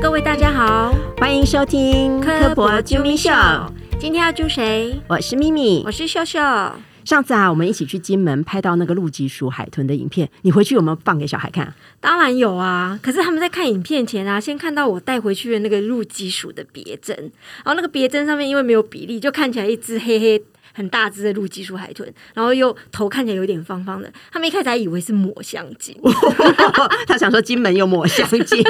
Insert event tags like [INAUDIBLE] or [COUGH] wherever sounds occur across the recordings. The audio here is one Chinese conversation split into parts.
各位大家好，欢迎收听科博啾咪秀。今天要揪谁？我是咪咪，我是秀秀。上次啊，我们一起去金门拍到那个陆基鼠海豚的影片，你回去有没有放给小孩看？当然有啊，可是他们在看影片前啊，先看到我带回去的那个陆基鼠的别针，然后那个别针上面因为没有比例，就看起来一只黑黑。很大只的陆基鼠海豚，然后又头看起来有点方方的，他们一开始还以为是抹香鲸，[LAUGHS] 他想说金门有抹香鲸，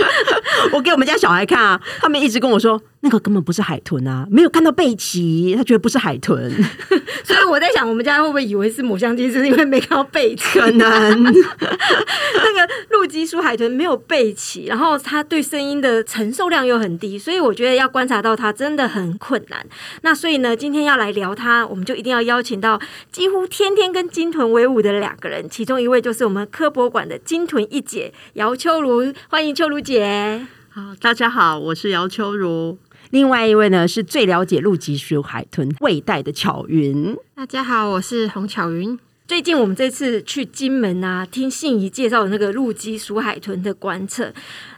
[LAUGHS] 我给我们家小孩看啊，他们一直跟我说那个根本不是海豚啊，没有看到背鳍，他觉得不是海豚，[LAUGHS] 所以我在想，我们家会不会以为是抹香鲸，是因为没看到背鳍？可能那个陆基鼠海豚没有背鳍，然后它对声音的承受量又很低，所以我觉得要观察到它真的很困难。那所以呢，今天要来聊。它，我们就一定要邀请到几乎天天跟鲸豚为伍的两个人，其中一位就是我们科博馆的鲸豚一姐姚秋如，欢迎秋如姐。好，大家好，我是姚秋如。另外一位呢，是最了解陆脊鼠海豚未带的巧云。大家好，我是洪巧云。最近我们这次去金门啊，听信宜介绍的那个陆基鼠海豚的观测。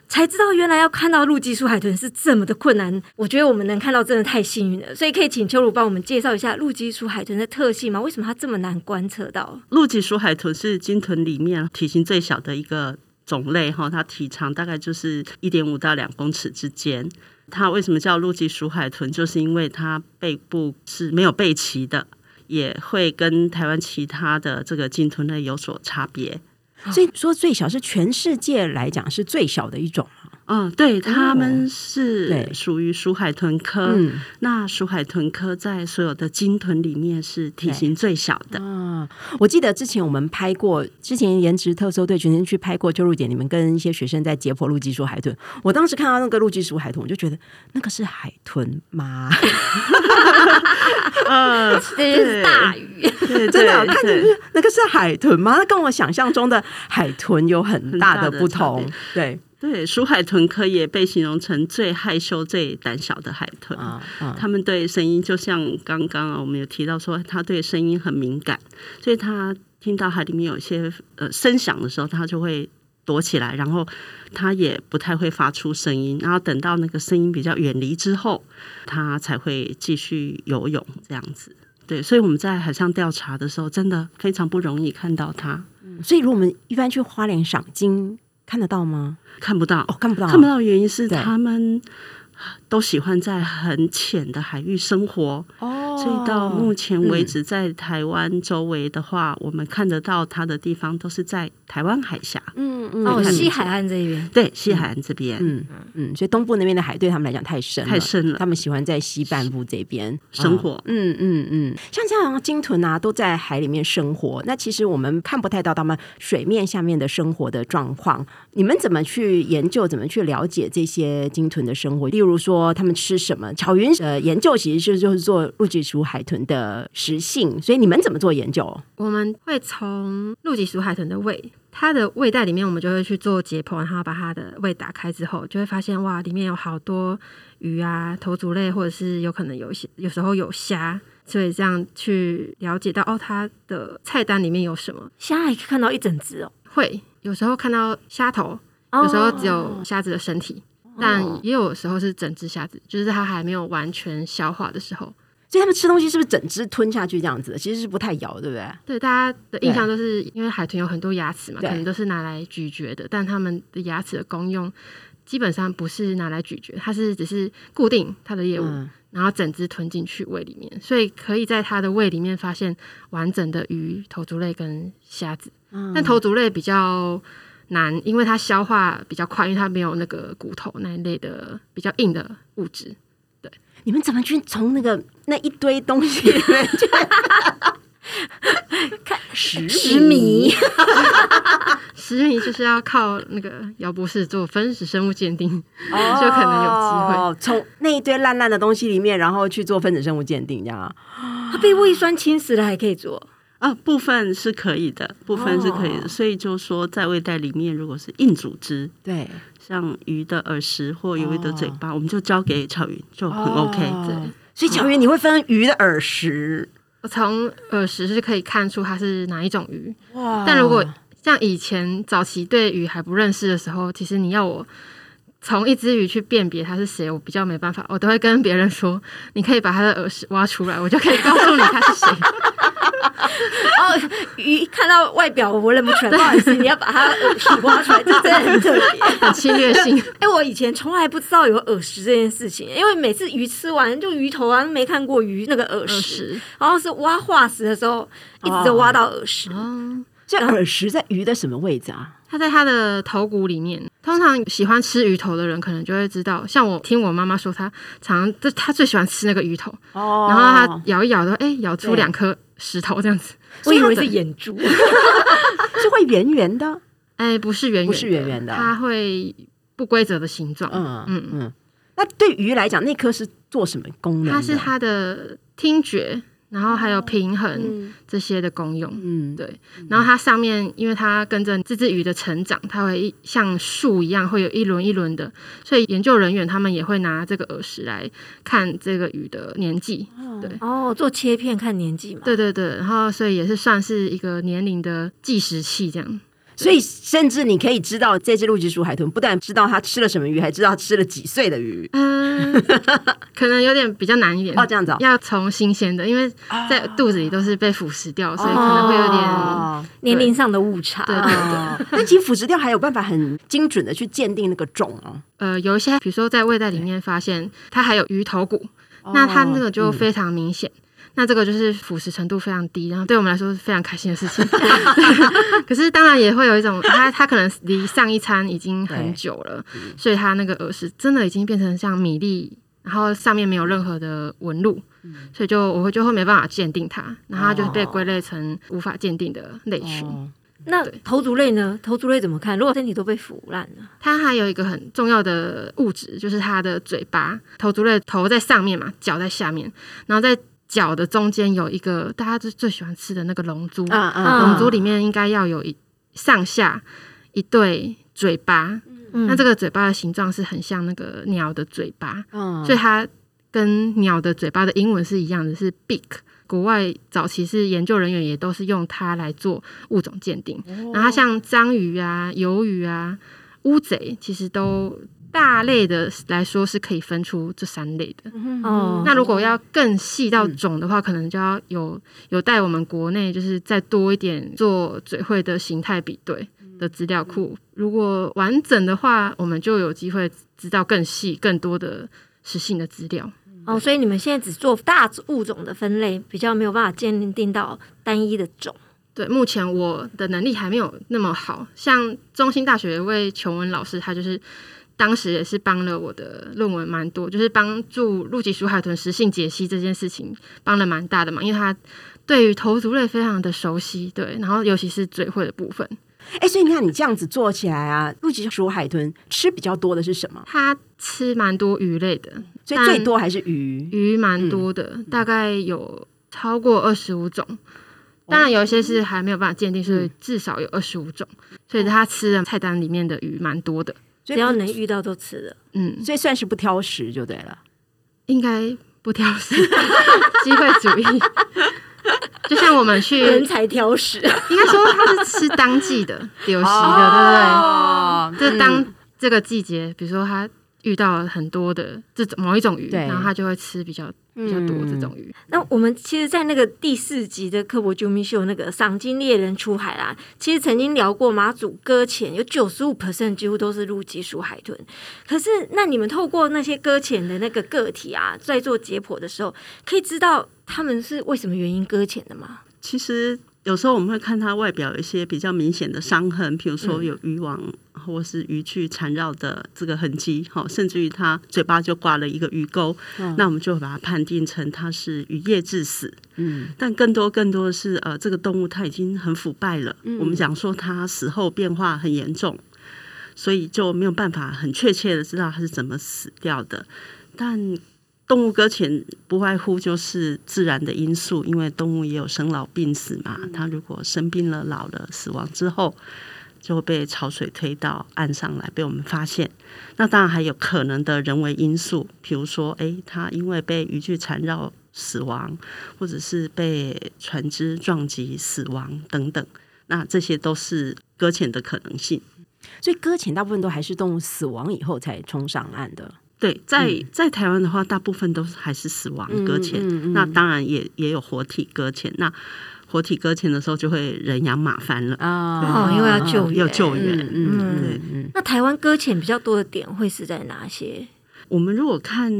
才知道原来要看到陆基鼠海豚是这么的困难，我觉得我们能看到真的太幸运了，所以可以请秋如帮我们介绍一下陆基鼠海豚的特性吗？为什么它这么难观测到？陆基鼠海豚是鲸豚里面体型最小的一个种类哈，它体长大概就是一点五到两公尺之间。它为什么叫陆基鼠海豚？就是因为它背部是没有背鳍的，也会跟台湾其他的这个鲸豚类有所差别。所以说最小是全世界来讲是最小的一种嗯，对，他们是属于鼠海豚科。那鼠海豚科在所有的鲸豚里面是体型最小的。嗯，我记得之前我们拍过，之前颜值特搜队全身去拍过秋露姐，你们跟一些学生在解剖陆基鼠海豚。我当时看到那个陆基鼠海豚，我就觉得那个是海豚吗？[LAUGHS] 呃，这是大鱼，[LAUGHS] 真的看着是那个是海豚吗？那跟我想象中的海豚有很大的不同。对。对，鼠海豚科也被形容成最害羞、最胆小的海豚。他们对声音，就像刚刚啊我们有提到说，他对声音很敏感，所以他听到海里面有一些呃声响的时候，他就会躲起来，然后他也不太会发出声音。然后等到那个声音比较远离之后，他才会继续游泳这样子。对，所以我们在海上调查的时候，真的非常不容易看到它。所以，如果我们一般去花莲赏金，看得到吗？看不到哦，看不到，看不到。原因是他们。都喜欢在很浅的海域生活，哦，所以到目前为止，在台湾周围的话，我们看得到它的地方都是在台湾海峡，嗯嗯，哦，西海岸这边，对，西海岸这边，嗯嗯，所以东部那边的海对他们来讲太深太深了，他们喜欢在西半部这边。生活，嗯嗯嗯，像这样鲸豚啊，都在海里面生活，那其实我们看不太到他们水面下面的生活的状况，你们怎么去研究，怎么去了解这些鲸豚的生活？例如说。他们吃什么？巧云呃，研究其实是就是做陆脊鼠海豚的食性，所以你们怎么做研究？我们会从陆脊鼠海豚的胃，它的胃袋里面，我们就会去做解剖，然后把它的胃打开之后，就会发现哇，里面有好多鱼啊、头足类，或者是有可能有一些，有时候有虾，所以这样去了解到哦，它的菜单里面有什么？虾还可以看到一整只哦，会有时候看到虾头，有时候只有虾子的身体。但也有时候是整只虾子，就是它还没有完全消化的时候，所以他们吃东西是不是整只吞下去这样子的？其实是不太咬，对不对？对，大家的印象都是因为海豚有很多牙齿嘛，可能都是拿来咀嚼的，但它们的牙齿的功用基本上不是拿来咀嚼，它是只是固定它的业务，然后整只吞进去胃里面，所以可以在它的胃里面发现完整的鱼、头足类跟虾子，嗯但头足类比较。难，因为它消化比较快，因为它没有那个骨头那一类的比较硬的物质。对，你们怎么去从那个那一堆东西里面去看十十米？[LAUGHS] 十米就是要靠那个姚博士做分子生物鉴定，就可能有机会从那一堆烂烂的东西里面，然后去做分子生物鉴定，这样。它被胃酸侵蚀了，还可以做。啊，部分是可以的，部分是可以的，所以就说在胃袋里面，如果是硬组织，对，像鱼的耳石或鱼的嘴巴，我们就交给巧云，就很 OK。对，所以巧云你会分鱼的耳石，我从耳石是可以看出它是哪一种鱼。哇！但如果像以前早期对鱼还不认识的时候，其实你要我。从一只鱼去辨别它是谁，我比较没办法，我都会跟别人说，你可以把它的耳屎挖出来，我就可以告诉你它是谁。哦，鱼看到外表我认不出来，不好意思，你要把它耳屎挖出来，这真的很特别，[LAUGHS] 很侵略性。[LAUGHS] 哎，我以前从来不知道有耳石这件事情，因为每次鱼吃完就鱼头啊，没看过鱼那个耳石，然后是挖化石的时候，一直都挖到耳石。这耳石在鱼的什么位置啊？它在它的头骨里面。通常喜欢吃鱼头的人，可能就会知道。像我听我妈妈说，她常这她最喜欢吃那个鱼头。哦。然后她咬一咬的，哎，咬出两颗石头这样子。[LAUGHS] 我以为是眼珠，[LAUGHS] 是会圆圆的。哎，不是圆，不是圆圆的，它会不规则的形状。嗯嗯嗯。那对鱼来讲，那颗是做什么功能？它是它的听觉。然后还有平衡这些的功用，嗯，对。然后它上面，因为它跟着这只鱼的成长，它会像树一样，会有一轮一轮的。所以研究人员他们也会拿这个耳石来看这个鱼的年纪，对。哦，做切片看年纪嘛。对对对，然后所以也是算是一个年龄的计时器这样。所以，甚至你可以知道这只陆基鼠海豚，不但知道它吃了什么鱼，还知道吃了几岁的鱼。嗯，[LAUGHS] 可能有点比较难一点哦。这样子，要从新鲜的，因为在肚子里都是被腐蚀掉，所以可能会有点年龄上的误差。对对对。[LAUGHS] 那其实腐蚀掉还有办法很精准的去鉴定那个种哦。呃，有一些，比如说在胃袋里面发现它还有鱼头骨，那它那个就非常明显。那这个就是腐蚀程度非常低，然后对我们来说是非常开心的事情。[LAUGHS] 可是当然也会有一种，它它可能离上一餐已经很久了，所以它那个耳屎真的已经变成像米粒，然后上面没有任何的纹路，所以就我会就会没办法鉴定它，然后它就被归类成无法鉴定的类群。那头足类呢？头足类怎么看？如果身体都被腐烂了，它还有一个很重要的物质，就是它的嘴巴。头足类头在上面嘛，脚在下面，然后在。脚的中间有一个大家最最喜欢吃的那个龙珠，龙珠里面应该要有一上下一对嘴巴，那这个嘴巴的形状是很像那个鸟的嘴巴，所以它跟鸟的嘴巴的英文是一样的，是 beak。国外早期是研究人员也都是用它来做物种鉴定，然后像章鱼啊、鱿鱼啊、乌贼，其实都。大类的来说是可以分出这三类的哦。那如果要更细到种的话，可能就要有有带我们国内就是再多一点做嘴会的形态比对的资料库。如果完整的话，我们就有机会知道更细、更多的实性的资料哦。所以你们现在只做大物种的分类，比较没有办法鉴定到单一的种。对，目前我的能力还没有那么好。像中兴大学一位琼文老师，他就是。当时也是帮了我的论文蛮多，就是帮助陆基鼠海豚食性解析这件事情帮了蛮大的嘛，因为他对于头足类非常的熟悉，对，然后尤其是嘴会的部分。哎，所以你看你这样子做起来啊，陆基鼠海豚吃比较多的是什么？它吃蛮多鱼类的，所以最多还是鱼，鱼蛮多的，大概有超过二十五种。当然有一些是还没有办法鉴定，所以至少有二十五种。所以它吃的菜单里面的鱼蛮多的。只要能遇到都吃的，嗯，所以算是不挑食就对了，应该不挑食，[LAUGHS] 机会主义，就像我们去人才挑食，应该说他是吃当季的流行的，对不对？就当这个季节，比如说他。遇到很多的这种某一种鱼，然后他就会吃比较比较多这种鱼。那我们其实，在那个第四集的《科博救命秀》那个赏金猎人出海啦，其实曾经聊过马祖搁浅有九十五 percent 几乎都是陆基属海豚。可是，那你们透过那些搁浅的那个个体啊，在做解剖的时候，可以知道他们是为什么原因搁浅的吗？其实。有时候我们会看它外表有一些比较明显的伤痕，比如说有渔网或是鱼具缠绕的这个痕迹，好，甚至于它嘴巴就挂了一个鱼钩，那我们就把它判定成它是渔业致死。嗯，但更多更多的是呃，这个动物它已经很腐败了。我们讲说它死后变化很严重，所以就没有办法很确切的知道它是怎么死掉的，但。动物搁浅不外乎就是自然的因素，因为动物也有生老病死嘛。它如果生病了、老了、死亡之后，就会被潮水推到岸上来，被我们发现。那当然还有可能的人为因素，比如说，诶，它因为被渔具缠绕死亡，或者是被船只撞击死亡等等。那这些都是搁浅的可能性。所以搁浅大部分都还是动物死亡以后才冲上岸的。对，在在台湾的话，大部分都是还是死亡搁浅，那当然也也有活体搁浅。那活体搁浅的时候，就会人仰马翻了啊，因为要救援要救援。嗯，对。那台湾搁浅比较多的点会是在哪些？我们如果看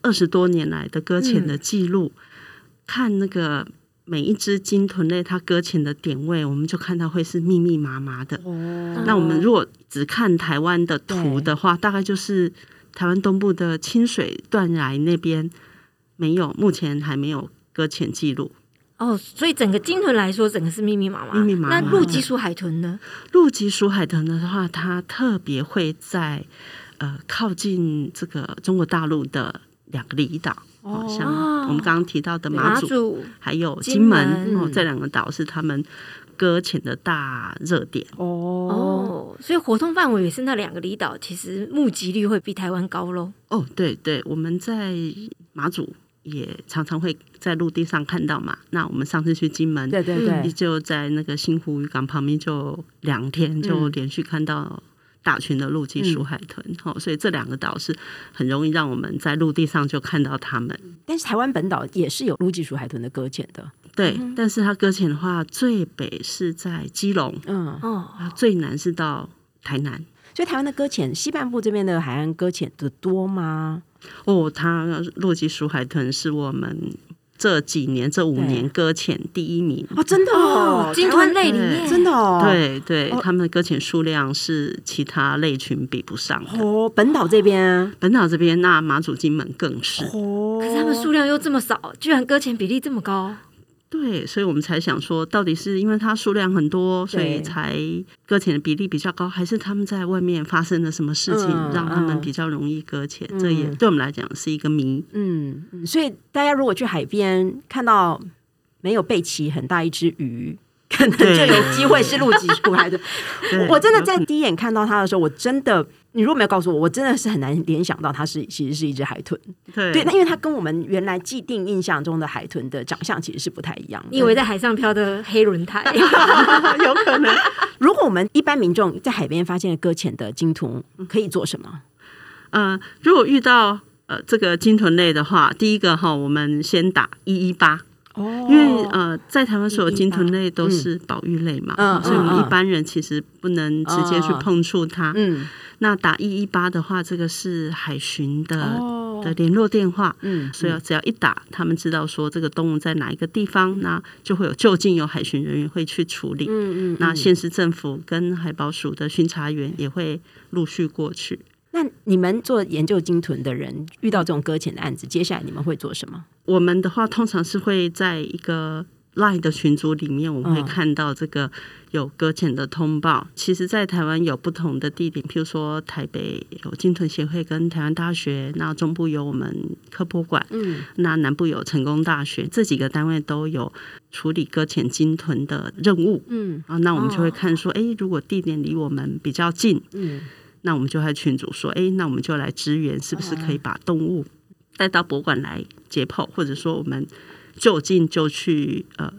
二十多年来的搁浅的记录，看那个每一只鲸豚类它搁浅的点位，我们就看到会是密密麻麻的。哦。那我们如果只看台湾的图的话，大概就是。台湾东部的清水断崖那边没有，目前还没有搁浅记录。哦，所以整个鲸豚来说，整个是密密麻麻。密密麻麻。那陆基鼠海豚呢？陆基鼠海豚的话，它特别会在呃靠近这个中国大陆的两个离岛，哦，像我们刚刚提到的马祖，还有金门哦，这两个岛是他们。搁浅的大热点哦，所以活动范围也是那两个离岛，其实目击率会比台湾高喽。哦，对对，我们在马祖也常常会在陆地上看到嘛。那我们上次去金门，对对对，就在那个新湖渔港旁边，就两天就连续看到大群的陆基鼠海豚。哦，所以这两个岛是很容易让我们在陆地上就看到它们。但是台湾本岛也是有陆基鼠海豚的搁浅的。对，但是它搁浅的话，最北是在基隆，嗯哦，最南是到台南，所以台湾的搁浅，西半部这边的海岸搁浅的多吗？哦，它洛基鼠海豚是我们这几年这五年搁浅第一名哦，真的哦，鲸豚类里面真的哦，对对，他们的搁浅数量是其他类群比不上的哦。本岛这边，本岛这边那马祖金门更是哦，可是他们数量又这么少，居然搁浅比例这么高。对，所以我们才想说，到底是因为它数量很多，所以才搁浅的比例比较高，还是他们在外面发生了什么事情，让他们比较容易搁浅？这也对我们来讲是一个谜。嗯，所以大家如果去海边看到没有背鳍很大一只鱼。可能就有机会是陆基出来的。[LAUGHS] 我真的在第一眼看到它的时候，我真的，你如果没有告诉我，我真的是很难联想到它是其实是一只海豚。对，那因为它跟我们原来既定印象中的海豚的长相其实是不太一样。以为在海上漂的黑轮胎，[LAUGHS] [LAUGHS] 有可能。如果我们一般民众在海边发现搁浅的鲸豚，可以做什么？呃，如果遇到呃这个鲸豚类的话，第一个哈，我们先打一一八。因为呃，在台湾所有鲸豚类都是保育类嘛，所以我们一般人其实不能直接去碰触它。嗯，那打一一八的话，这个是海巡的的联络电话。嗯，所以只要一打，他们知道说这个动物在哪一个地方，那就会有就近有海巡人员会去处理。嗯嗯，那县市政府跟海保署的巡查员也会陆续过去。那你们做研究鲸豚的人遇到这种搁浅的案子，接下来你们会做什么？我们的话通常是会在一个 Line 的群组里面，我们会看到这个有搁浅的通报。其实，在台湾有不同的地点，譬如说台北有鲸豚协会跟台湾大学，那中部有我们科博馆，嗯，那南部有成功大学，这几个单位都有处理搁浅鲸豚的任务，嗯啊，那我们就会看说，哎，如果地点离我们比较近，嗯。那我们就和群主说，哎，那我们就来支援，是不是可以把动物带到博物馆来解剖，或者说我们就近就去呃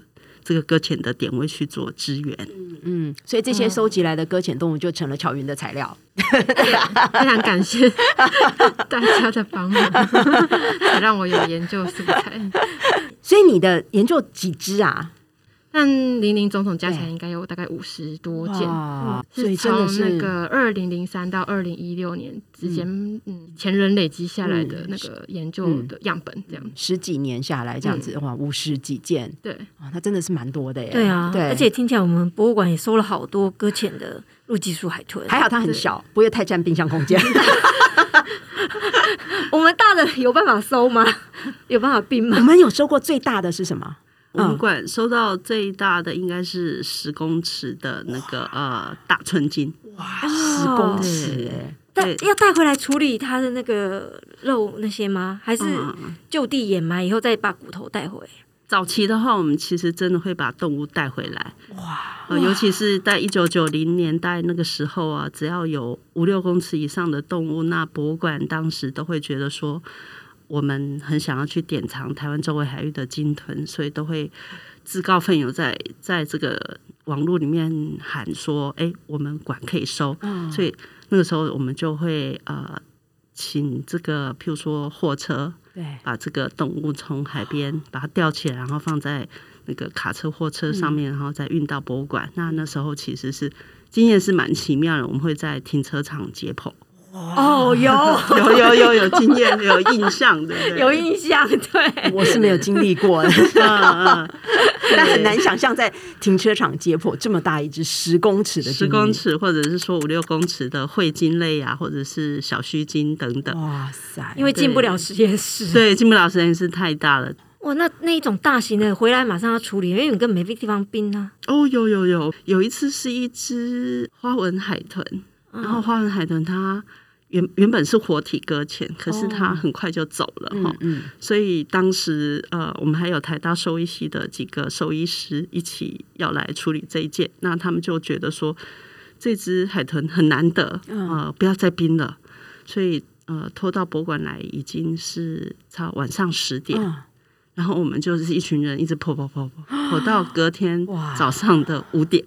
这个搁浅的点位去做支援。嗯，所以这些收集来的搁浅动物就成了巧云的材料。[LAUGHS] 非常感谢 [LAUGHS] 大家的帮忙，[LAUGHS] 才让我有研究素材。所以你的研究几只啊？但零零总总加起来应该有大概五十多件，是从那个二零零三到二零一六年之间，嗯，前人累积下来的那个研究的样本，这样十几年下来这样子的话，五十几件，对，啊，那真的是蛮多的耶。对啊，对，而且听起来我们博物馆也收了好多搁浅的陆基树海豚，还好它很小，不会太占冰箱空间。[LAUGHS] 我们大的有办法收吗？有办法并吗？我们有收过最大的是什么？我们馆收到最大的应该是十公尺的那个呃大寸金，哇，十公尺，带要带回来处理它的那个肉那些吗？还是就地掩埋以后再把骨头带回？早期的话，我们其实真的会把动物带回来，哇，尤其是在一九九零年代那个时候啊，只要有五六公尺以上的动物，那博物馆当时都会觉得说。我们很想要去典藏台湾周围海域的鲸豚，所以都会自告奋勇在在这个网络里面喊说：“哎，我们管可以收。”所以那个时候我们就会呃，请这个譬如说货车，对，把这个动物从海边把它吊起来，然后放在那个卡车货车上面，然后再运到博物馆。那那时候其实是经验是蛮奇妙的，我们会在停车场解剖。哦，有 [LAUGHS] 有有有有经验，有印象的，有印象，对，我是没有经历过的 [LAUGHS] [LAUGHS] 但很难想象在停车场解剖这么大一只十公尺的十公尺，或者是说五六公尺的喙鲸类啊，或者是小须鲸等等。哇塞，因为进不了实验室，对，进不了实验室太大了。哇，那那一种大型的回来马上要处理，因为你根本没地方冰啊。哦，有有有，有一次是一只花纹海豚，然后花纹海豚它。原原本是活体搁浅，可是它很快就走了哈，所以当时呃，我们还有台大兽医系的几个兽医师一起要来处理这一件，那他们就觉得说这只海豚很难得，呃，不要再冰了，所以呃，拖到博物馆来已经是差晚上十点，然后我们就是一群人一直跑跑跑跑跑到隔天早上的五点。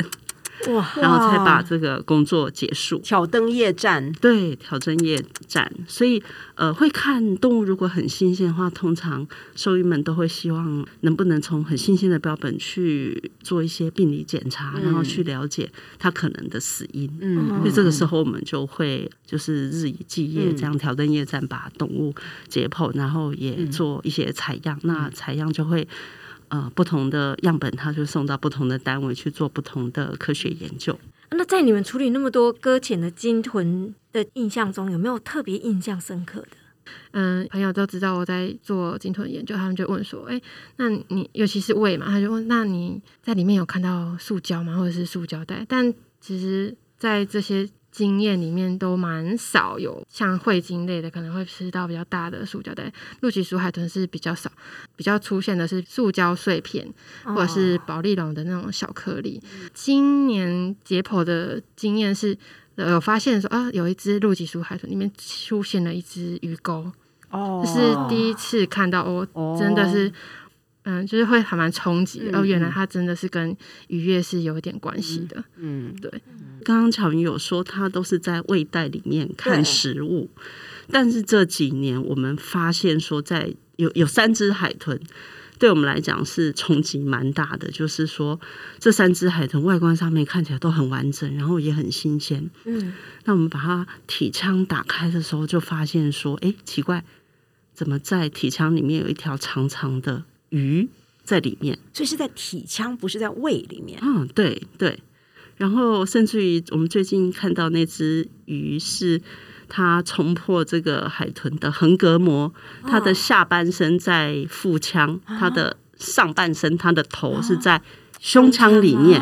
哇，然后才把这个工作结束。挑灯夜战，对，挑灯夜战。所以，呃，会看动物如果很新鲜的话，通常兽医们都会希望能不能从很新鲜的标本去做一些病理检查，然后去了解它可能的死因。嗯，所以这个时候我们就会就是日以继夜这样挑灯夜战，把动物解剖，然后也做一些采样。那采样就会。呃，不同的样本，它就送到不同的单位去做不同的科学研究。那在你们处理那么多搁浅的鲸豚的印象中，有没有特别印象深刻的？嗯，朋友都知道我在做鲸豚研究，他们就问说：“哎，那你尤其是胃嘛？”他就问：“那你在里面有看到塑胶吗？或者是塑胶袋？”但其实，在这些经验里面都蛮少有像汇鲸类的可能会吃到比较大的塑胶袋，陆脊鼠海豚是比较少，比较出现的是塑胶碎片或者是保利龙的那种小颗粒。今年解剖的经验是有发现说啊，有一只陆脊鼠海豚里面出现了一只鱼钩，哦，这是第一次看到哦，真的是。嗯，就是会还蛮冲击，哦，原来它真的是跟愉悦是有一点关系的。嗯，对。刚刚巧云有说，它都是在胃袋里面看食物，但是这几年我们发现说，在有有三只海豚，对我们来讲是冲击蛮大的。就是说，这三只海豚外观上面看起来都很完整，然后也很新鲜。嗯，那我们把它体腔打开的时候，就发现说，哎，奇怪，怎么在体腔里面有一条长长的？鱼在里面，所以是在体腔，不是在胃里面。嗯，对对。然后甚至于我们最近看到那只鱼，是它冲破这个海豚的横膈膜，它的下半身在腹腔，它的上半身，它的头是在胸腔里面。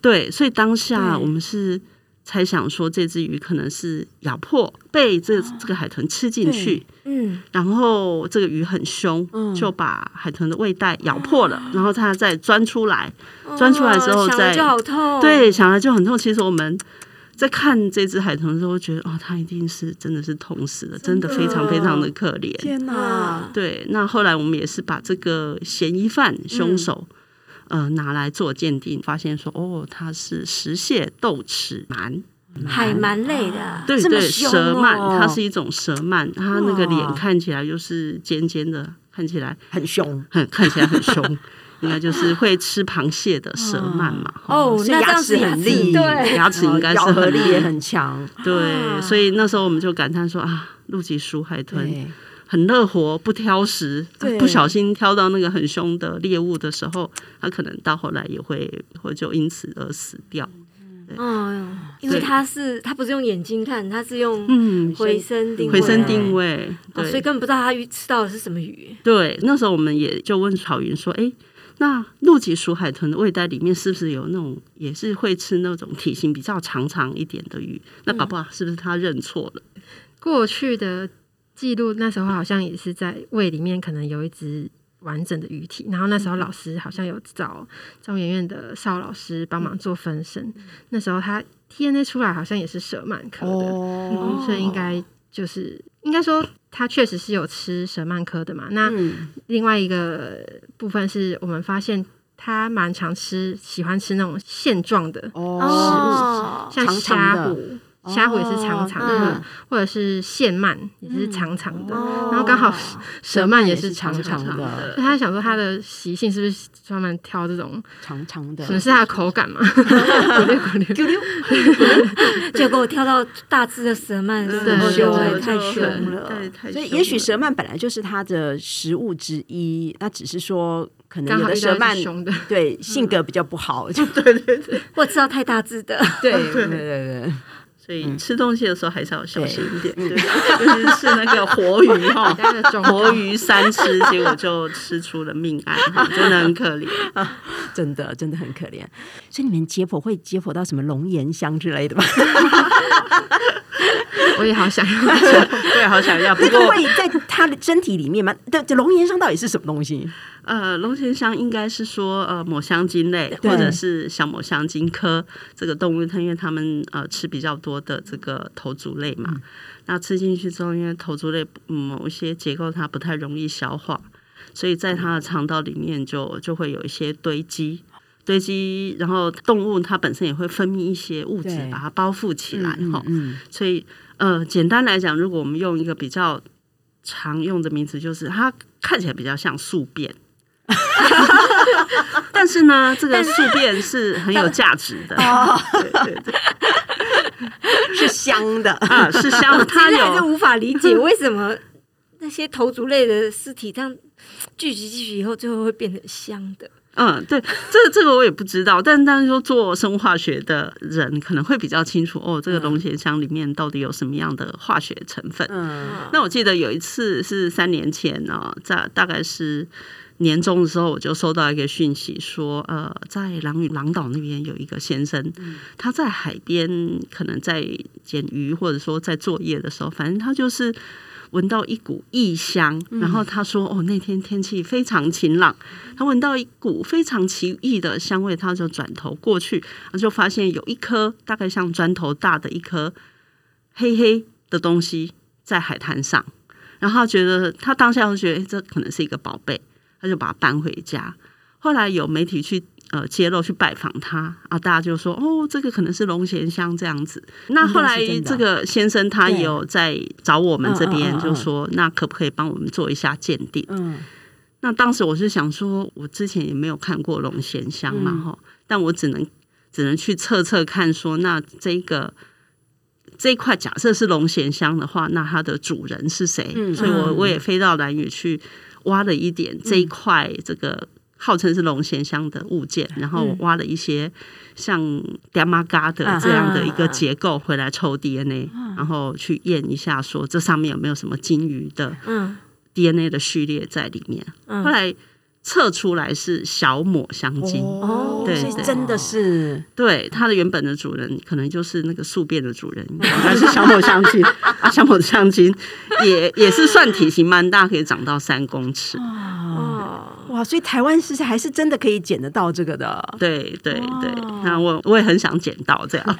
对，所以当下我们是。猜想说这只鱼可能是咬破被这这个海豚吃进去，嗯，然后这个鱼很凶，就把海豚的胃袋咬破了，然后它再钻出来，钻出来之后再就好痛，对，想来就很痛。其实我们在看这只海豚的时候，觉得哦，它一定是真的是痛死了，真的非常非常的可怜。天哪！对，那后来我们也是把这个嫌疑犯凶手。呃，拿来做鉴定，发现说，哦，它是石蟹斗齿鳗，海鳗类的，对对，蛇鳗，它是一种蛇鳗，它那个脸看起来就是尖尖的，看起来。很凶，很看起来很凶，[LAUGHS] 应该就是会吃螃蟹的蛇鳗嘛。哦，那牙齿很利，对，牙齿应该是合力也很强。对，所以那时候我们就感叹说啊，陆基鼠海豚。很乐活，不挑食，不小心挑到那个很凶的猎物的时候，它可能到后来也会会就因此而死掉。嗯，因为它是它不是用眼睛看，它是用嗯回声定位回声定位，对，所以根本不知道它鱼吃到的是什么鱼。对，那时候我们也就问草云说：“哎，那陆脊鼠海豚的胃袋里面是不是有那种也是会吃那种体型比较长长一点的鱼？那宝宝是不是他认错了？过去的。”记录那时候好像也是在胃里面，可能有一只完整的鱼体。然后那时候老师好像有找中研院的邵老师帮忙做分身。那时候他 DNA 出来好像也是蛇鳗科的，所以应该就是应该说他确实是有吃蛇鳗科的嘛。那另外一个部分是我们发现。他蛮常吃，喜欢吃那种现状的哦，像虾虎。虾虎也是长长的，或者是线鳗也是长长的，然后刚好蛇鳗也是长长的。他想说他的习性是不是专门挑这种长长的？可能是它的口感嘛。[LAUGHS] [LAUGHS] 结果我挑到大只的蛇鳗，太凶太凶了。所以也许蛇鳗本来就是它的食物之一，那只是说可能有的蛇鳗对性格比较不好，[LAUGHS] 对对对，或吃到太大只的，对对对对。所以吃东西的时候还是要小心一点，对，就是是那个活鱼哈，活鱼三吃，结果就吃出了命案，真的很可怜，[LAUGHS] 真的真的很可怜。所以你们解剖会解剖到什么龙涎香之类的吗？[LAUGHS] 我也好想要，[LAUGHS] 我也好想要。不过会在他的身体里面吗？对，这龙涎香到底是什么东西？呃，龙涎香应该是说呃抹香鲸类，或者是小抹香鲸科这个动物，它因为它们呃吃比较多的这个头足类嘛，那吃进去之后，因为头足类某一些结构它不太容易消化，所以在它的肠道里面就就会有一些堆积堆积，然后动物它本身也会分泌一些物质把它包覆起来哈，所以呃简单来讲，如果我们用一个比较常用的名词，就是它看起来比较像宿便。[LAUGHS] 但是呢，这个宿便是很有价值的，对对对，是香的啊，是香的。他还是无法理解为什么那些头足类的尸体这样聚集进去以后，最后会变成香的。嗯，对，这个这个我也不知道，但但是说做生物化学的人可能会比较清楚哦，这个龙涎香里面到底有什么样的化学成分。嗯，那我记得有一次是三年前呢，在大概是。年终的时候，我就收到一个讯息，说，呃，在狼屿狼岛那边有一个先生，他在海边可能在捡鱼，或者说在作业的时候，反正他就是闻到一股异香，然后他说，哦，那天天气非常晴朗，他闻到一股非常奇异的香味，他就转头过去，就发现有一颗大概像砖头大的一颗黑黑的东西在海滩上，然后他觉得他当下就觉得，这可能是一个宝贝。他就把它搬回家。后来有媒体去呃揭露去拜访他啊，大家就说哦，这个可能是龙涎香这样子。那后来这个先生他有在找我们这边，就说那可不可以帮我们做一下鉴定？嗯，那当时我是想说，我之前也没有看过龙涎香嘛，哈，但我只能只能去测测看，说那这个这一块假设是龙涎香的话，那它的主人是谁？所以我我也飞到蓝屿去。挖了一点这一块，这个号称是龙涎香的物件，然后挖了一些像嗲玛嘎的这样的一个结构回来抽 DNA，然后去验一下，说这上面有没有什么金鱼的 DNA 的序列在里面。后来。测出来是小抹香鲸，哦对，真的是对它的原本的主人可能就是那个宿便的主人，[LAUGHS] 还是小抹香鲸啊？小抹香鲸也也是算体型蛮大，可以长到三公尺。哇，所以台湾是还是真的可以捡得到这个的。对对对，那我我也很想捡到这样，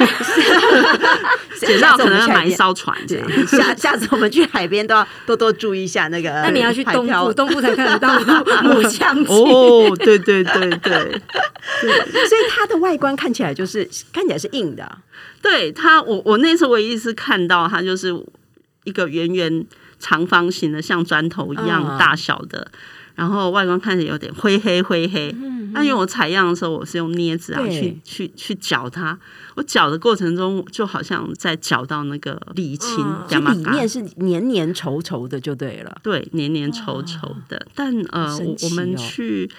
捡到可能要买一艘船这样。下下次我们去海边都要多多注意一下那个。那你要去东部，东部才看得到母香鲸。哦，对对对对对，所以它的外观看起来就是看起来是硬的。对它，我我那次唯一是看到它就是一个圆圆长方形的，像砖头一样大小的。然后外观看起来有点灰黑灰黑，那因为我采样的时候我是用镊子啊去去去搅它，我搅的过程中就好像在搅到那个沥青，就里面是黏黏稠稠的就对了，对，黏黏稠稠的。但呃，我们去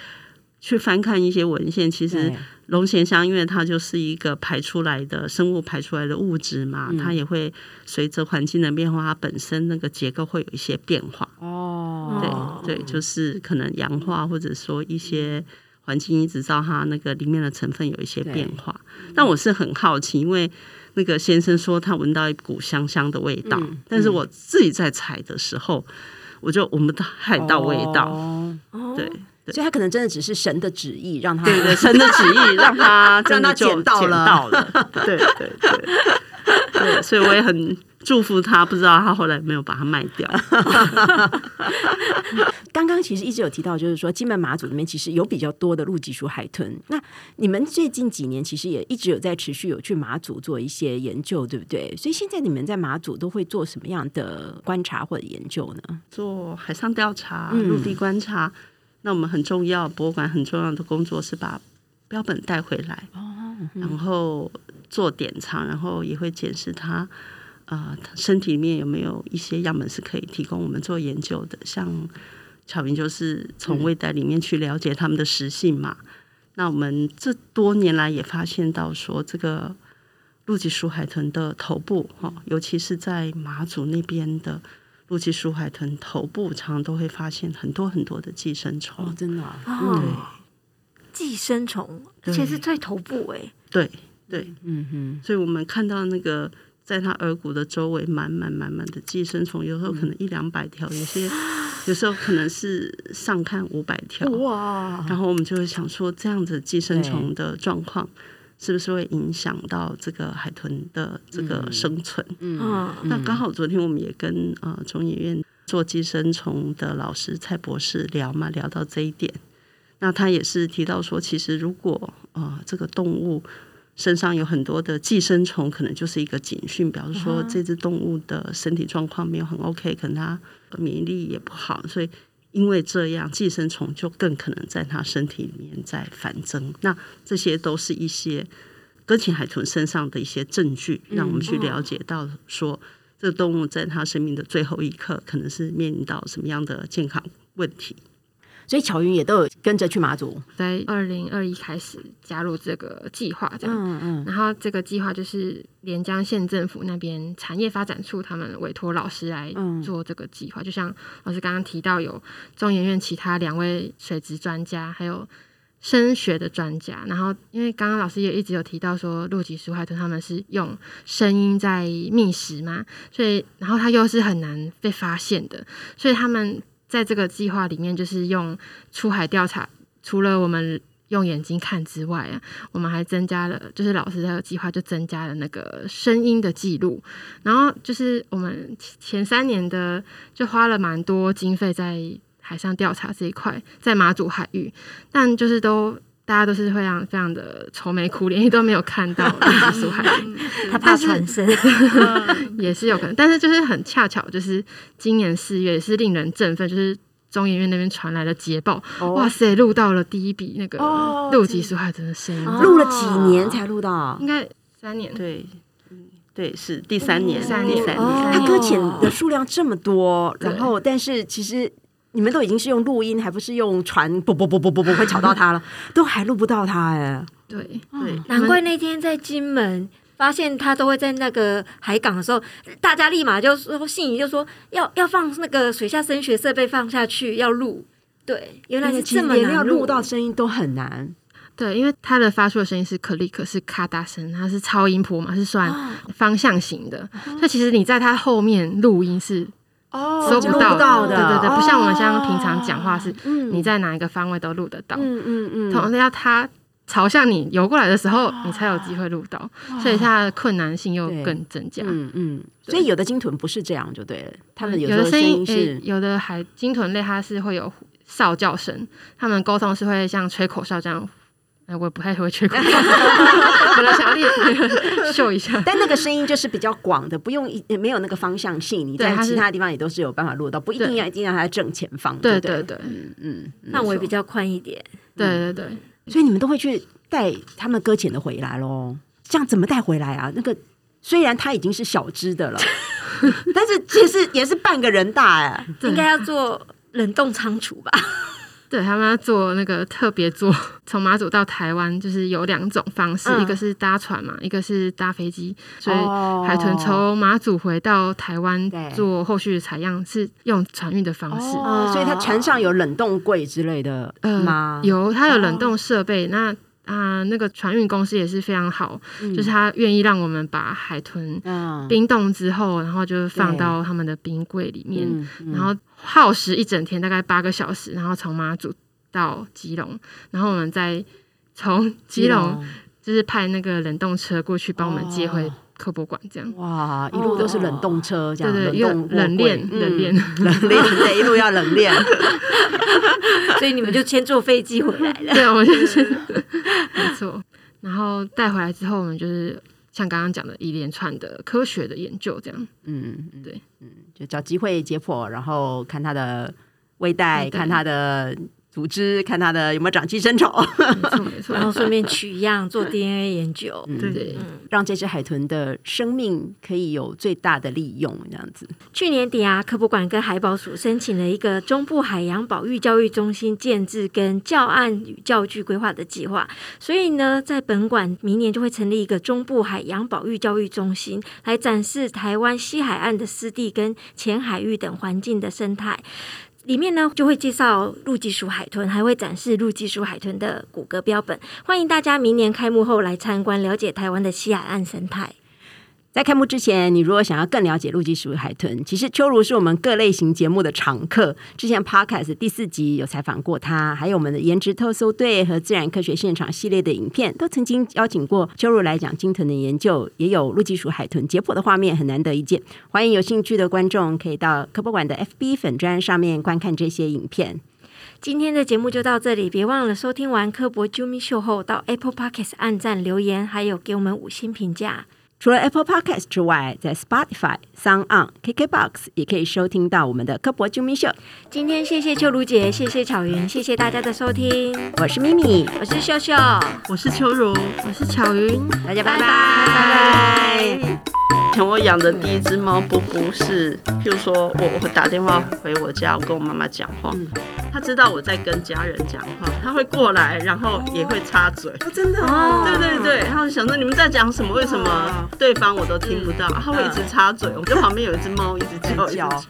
去翻看一些文献，其实。龙涎香，因为它就是一个排出来的生物排出来的物质嘛，它也会随着环境的变化，它本身那个结构会有一些变化。哦，对对，就是可能氧化，或者说一些环境一直造它那个里面的成分有一些变化。但我是很好奇，因为那个先生说他闻到一股香香的味道，但是我自己在采的时候，我就闻不到太到味道。哦对。所以，他可能真的只是神的旨意，让他对对，神的旨意 [LAUGHS] 让他让他捡到了，到了 [LAUGHS] 对对对对。所以我也很祝福他，不知道他后来没有把它卖掉。[LAUGHS] 刚刚其实一直有提到，就是说金门马祖里面其实有比较多的陆基属海豚。那你们最近几年其实也一直有在持续有去马祖做一些研究，对不对？所以现在你们在马祖都会做什么样的观察或者研究呢？做海上调查、陆地观察。那我们很重要，博物馆很重要的工作是把标本带回来，然后做典藏，然后也会检视它。呃，身体里面有没有一些样本是可以提供我们做研究的？像巧明就是从胃袋里面去了解它们的食性嘛。那我们这多年来也发现到说，这个陆脊鼠海豚的头部，哈，尤其是在马祖那边的陆基鼠海豚头部，常常都会发现很多很多的寄生虫。哦，真的啊，对，寄生虫，而且是在头部，哎，对对，嗯哼，所以我们看到那个。在它耳骨的周围，满满满满的寄生虫，有时候可能一两百条，有些 [LAUGHS] 有时候可能是上看五百条。哇！然后我们就会想说，这样子寄生虫的状况，是不是会影响到这个海豚的这个生存？嗯，那刚好昨天我们也跟呃中研院做寄生虫的老师蔡博士聊嘛，聊到这一点，那他也是提到说，其实如果呃这个动物。身上有很多的寄生虫，可能就是一个警讯，表示说这只动物的身体状况没有很 OK，可能它免疫力也不好，所以因为这样，寄生虫就更可能在它身体里面在繁增。那这些都是一些搁浅海豚身上的一些证据，让我们去了解到说，这动物在它生命的最后一刻，可能是面临到什么样的健康问题。所以巧云也都有跟着去马祖，在二零二一开始加入这个计划，这样，嗯嗯，然后这个计划就是连江县政府那边产业发展处他们委托老师来做这个计划，就像老师刚刚提到有中研院其他两位水质专家，还有声学的专家，然后因为刚刚老师也一直有提到说陆基鼠海豚他们是用声音在觅食嘛，所以然后它又是很难被发现的，所以他们。在这个计划里面，就是用出海调查，除了我们用眼睛看之外啊，我们还增加了，就是老师的计划就增加了那个声音的记录。然后就是我们前三年的就花了蛮多经费在海上调查这一块，在马祖海域，但就是都。大家都是非常非常的愁眉苦脸，都没有看到 [LAUGHS] 苏海他怕传声，[LAUGHS] 也是有可能。但是就是很恰巧，就是今年四月也是令人振奋，就是中研院那边传来的捷报，哇塞，录到了第一笔那个录集苏海真的声音，录了几年才录到？应该三年，对，对，是第三年，三年，他搁浅的数量这么多，然后但是其实。你们都已经是用录音，还不是用传？不不不不不不会吵到他了，[LAUGHS] 都还录不到他哎。对对，难怪那天在金门发现他都会在那个海港的时候，大家立马就说信宜就说要要放那个水下声学设备放下去要录。对，原来是这么难，要录到声音都很难。对，因为它的发出的声音是可立可是咔嗒声，它是超音波嘛，是算方向型的，所以其实你在它后面录音是。哦，收不到的，对对对，不像我们像平常讲话是，你在哪一个方位都录得到，嗯嗯嗯，同时要它朝向你游过来的时候，你才有机会录到，所以它的困难性又更增加，嗯嗯，所以有的鲸豚不是这样就对了，它们有的声音是，有的海鲸豚类它是会有哨叫声，它们沟通是会像吹口哨这样。哎，我不太会吹口哨，[LAUGHS] 本来想要练 [LAUGHS] 秀一下，但那个声音就是比较广的，不用没有那个方向性，你在其他地方也都是有办法录到，不一定要一定要在正前方。对对对，嗯嗯，范围比较宽一点。对对对，所以你们都会去带他们搁浅的回来喽？这样怎么带回来啊？那个虽然它已经是小只的了，[LAUGHS] 但是其实也是半个人大哎，应该要做冷冻仓储吧。对他们要做那个特别坐，从马祖到台湾就是有两种方式，一个是搭船嘛，一个是搭飞机。所以海豚从马祖回到台湾做后续的采样是用船运的方式，所以它船上有冷冻柜之类的吗？有，它有冷冻设备。那啊，那个船运公司也是非常好，就是他愿意让我们把海豚冰冻之后，然后就放到他们的冰柜里面，然后耗时一整天，大概八个小时，然后从马祖到基隆，然后我们再从基隆就是派那个冷冻车过去帮我们接回科博馆这样。哇，一路都是冷冻车，这样对对，冷冻冷链冷链冷链，对，一路要冷链。[LAUGHS] 所以你们就先坐飞机回来了。对，我们就是 [LAUGHS] 没错。然后带回来之后，我们就是像刚刚讲的一连串的科学的研究，这样。嗯，对，嗯，就找机会解剖，然后看它的胃袋，看它的。组织看它的有没有长寄生虫，没错 [LAUGHS] 没错，然后顺便取样做 DNA 研究，对对，让这只海豚的生命可以有最大的利用，这样子。去年底啊，科博馆跟海保署申请了一个中部海洋保育教育中心建制跟教案与教具规划的计划，所以呢，在本馆明年就会成立一个中部海洋保育教育中心，来展示台湾西海岸的湿地跟浅海域等环境的生态。里面呢就会介绍陆基属海豚，还会展示陆基属海豚的骨骼标本。欢迎大家明年开幕后来参观，了解台湾的西海岸生态。在开幕之前，你如果想要更了解陆基属海豚，其实秋如是我们各类型节目的常客。之前 Podcast 第四集有采访过他，还有我们的颜值特搜队和自然科学现场系列的影片，都曾经邀请过秋如来讲鲸豚的研究，也有陆基属海豚解剖的画面，很难得一见。欢迎有兴趣的观众可以到科博馆的 FB 粉砖上面观看这些影片。今天的节目就到这里，别忘了收听完科博 Jumi 秀后，到 Apple Podcast 按赞留言，还有给我们五星评价。除了 Apple Podcast 之外，在 Spotify、Sound On、KKBox 也可以收听到我们的科博啾咪秀。今天谢谢秋如姐，谢谢巧云，谢谢大家的收听。我是咪咪，我是秀秀，我是秋如，我是巧云，大家拜拜拜拜。前我养的第一只猫不不是，譬如说我我打电话回我家，我跟我妈妈讲话，它知道我在跟家人讲话，它会过来，然后也会插嘴。真的？哦对对对，然后想说你们在讲什么？为什么对方我都听不到？它会一直插嘴。我就旁边有一只猫，一直叫，一直叫。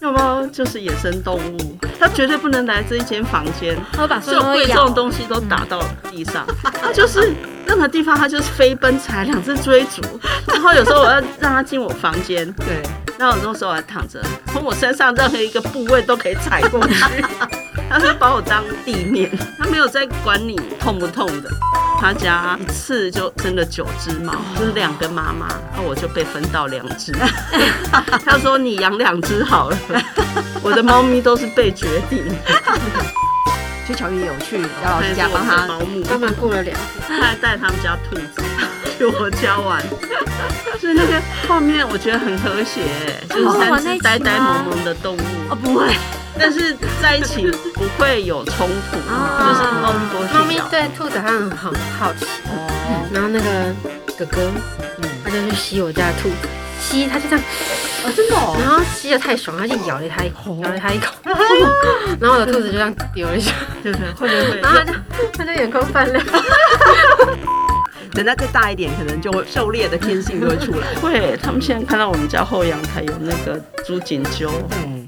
要猫就是野生动物，它绝对不能来这一间房间，它把所有贵重的东西都打到地上，它就是。任何地方它就是飞奔起来，两只追逐，然后有时候我要让它进我房间，对，然后那时候我还躺着，从我身上任何一个部位都可以踩过去，[LAUGHS] 它是把我当地面，它没有在管你痛不痛的。他家一次就生了九只猫，就是两个妈妈，那我就被分到两只。[LAUGHS] 他说你养两只好了，[LAUGHS] 我的猫咪都是被决定。去巧云有去姚老师家帮他保姆，专门雇了两只，[LAUGHS] 他还带他们家兔子去我家玩，[LAUGHS] 所以那个画面我觉得很和谐，就是三只呆呆萌萌的动物。哦不会，但是在一起不会有冲突，就是猫咪多猫咪对兔子它很很好奇，然后那个哥哥，他就去吸我家的兔子，吸他就这样。哦，真的哦，然后吸的太爽，他就咬了他一口，咬了他一口，然后我的兔子就这样丢了一下，对 [LAUGHS] 对，会会，然后他就他就眼眶泛亮。[LAUGHS] 等它再大一点，可能就会狩猎的天性就会出来。[LAUGHS] 会，他们现在看到我们家后阳台有那个朱锦鸠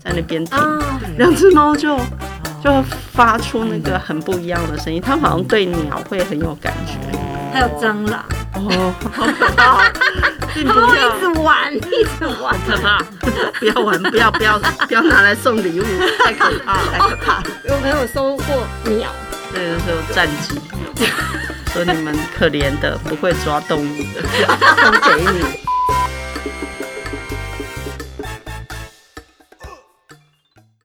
在那边停，两只猫就就发出那个很不一样的声音，它好像对鸟会很有感觉。还有蟑螂 [LAUGHS] 哦，好可怕！他们一直玩，一直玩，可怕！不要玩，不要不要不要拿来送礼物，太可怕了，太可怕了。有没有收过鸟？那个时候战机，[LAUGHS] 说你们可怜的不会抓动物的，[LAUGHS] 送给你。